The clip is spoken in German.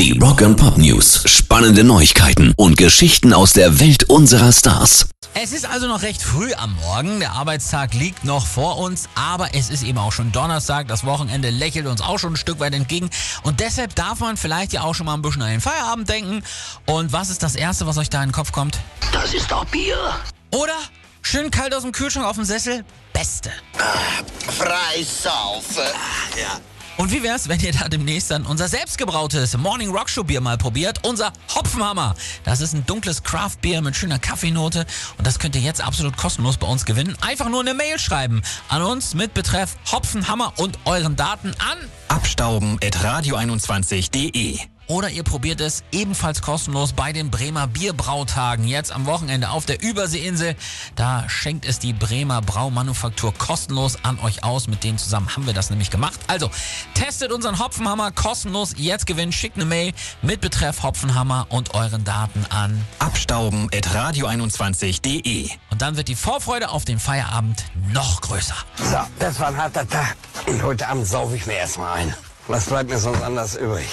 Die Rock and Pop News. Spannende Neuigkeiten und Geschichten aus der Welt unserer Stars. Es ist also noch recht früh am Morgen. Der Arbeitstag liegt noch vor uns, aber es ist eben auch schon Donnerstag. Das Wochenende lächelt uns auch schon ein Stück weit entgegen. Und deshalb darf man vielleicht ja auch schon mal ein bisschen an den Feierabend denken. Und was ist das Erste, was euch da in den Kopf kommt? Das ist doch Bier. Oder? Schön kalt aus dem Kühlschrank auf dem Sessel? Beste. Freisaufen. Und wie wär's, wenn ihr da demnächst dann unser selbstgebrautes Morning Rockshow Bier mal probiert? Unser Hopfenhammer. Das ist ein dunkles Craft Bier mit schöner Kaffeenote und das könnt ihr jetzt absolut kostenlos bei uns gewinnen. Einfach nur eine Mail schreiben an uns mit Betreff Hopfenhammer und euren Daten an Abstauben at radio21.de. oder ihr probiert es ebenfalls kostenlos bei den Bremer Bierbrautagen jetzt am Wochenende auf der Überseeinsel. Da schenkt es die Bremer Braumanufaktur kostenlos an euch aus. Mit denen zusammen haben wir das nämlich gemacht. Also testet unseren Hopfenhammer kostenlos. Jetzt gewinnen, schickt eine Mail mit Betreff Hopfenhammer und euren Daten an. Abstauben at radio21.de. Und dann wird die Vorfreude auf den Feierabend noch größer. So, das war ein harter Tag. Und heute Abend saufe ich mir erstmal ein. Was bleibt mir sonst anders übrig?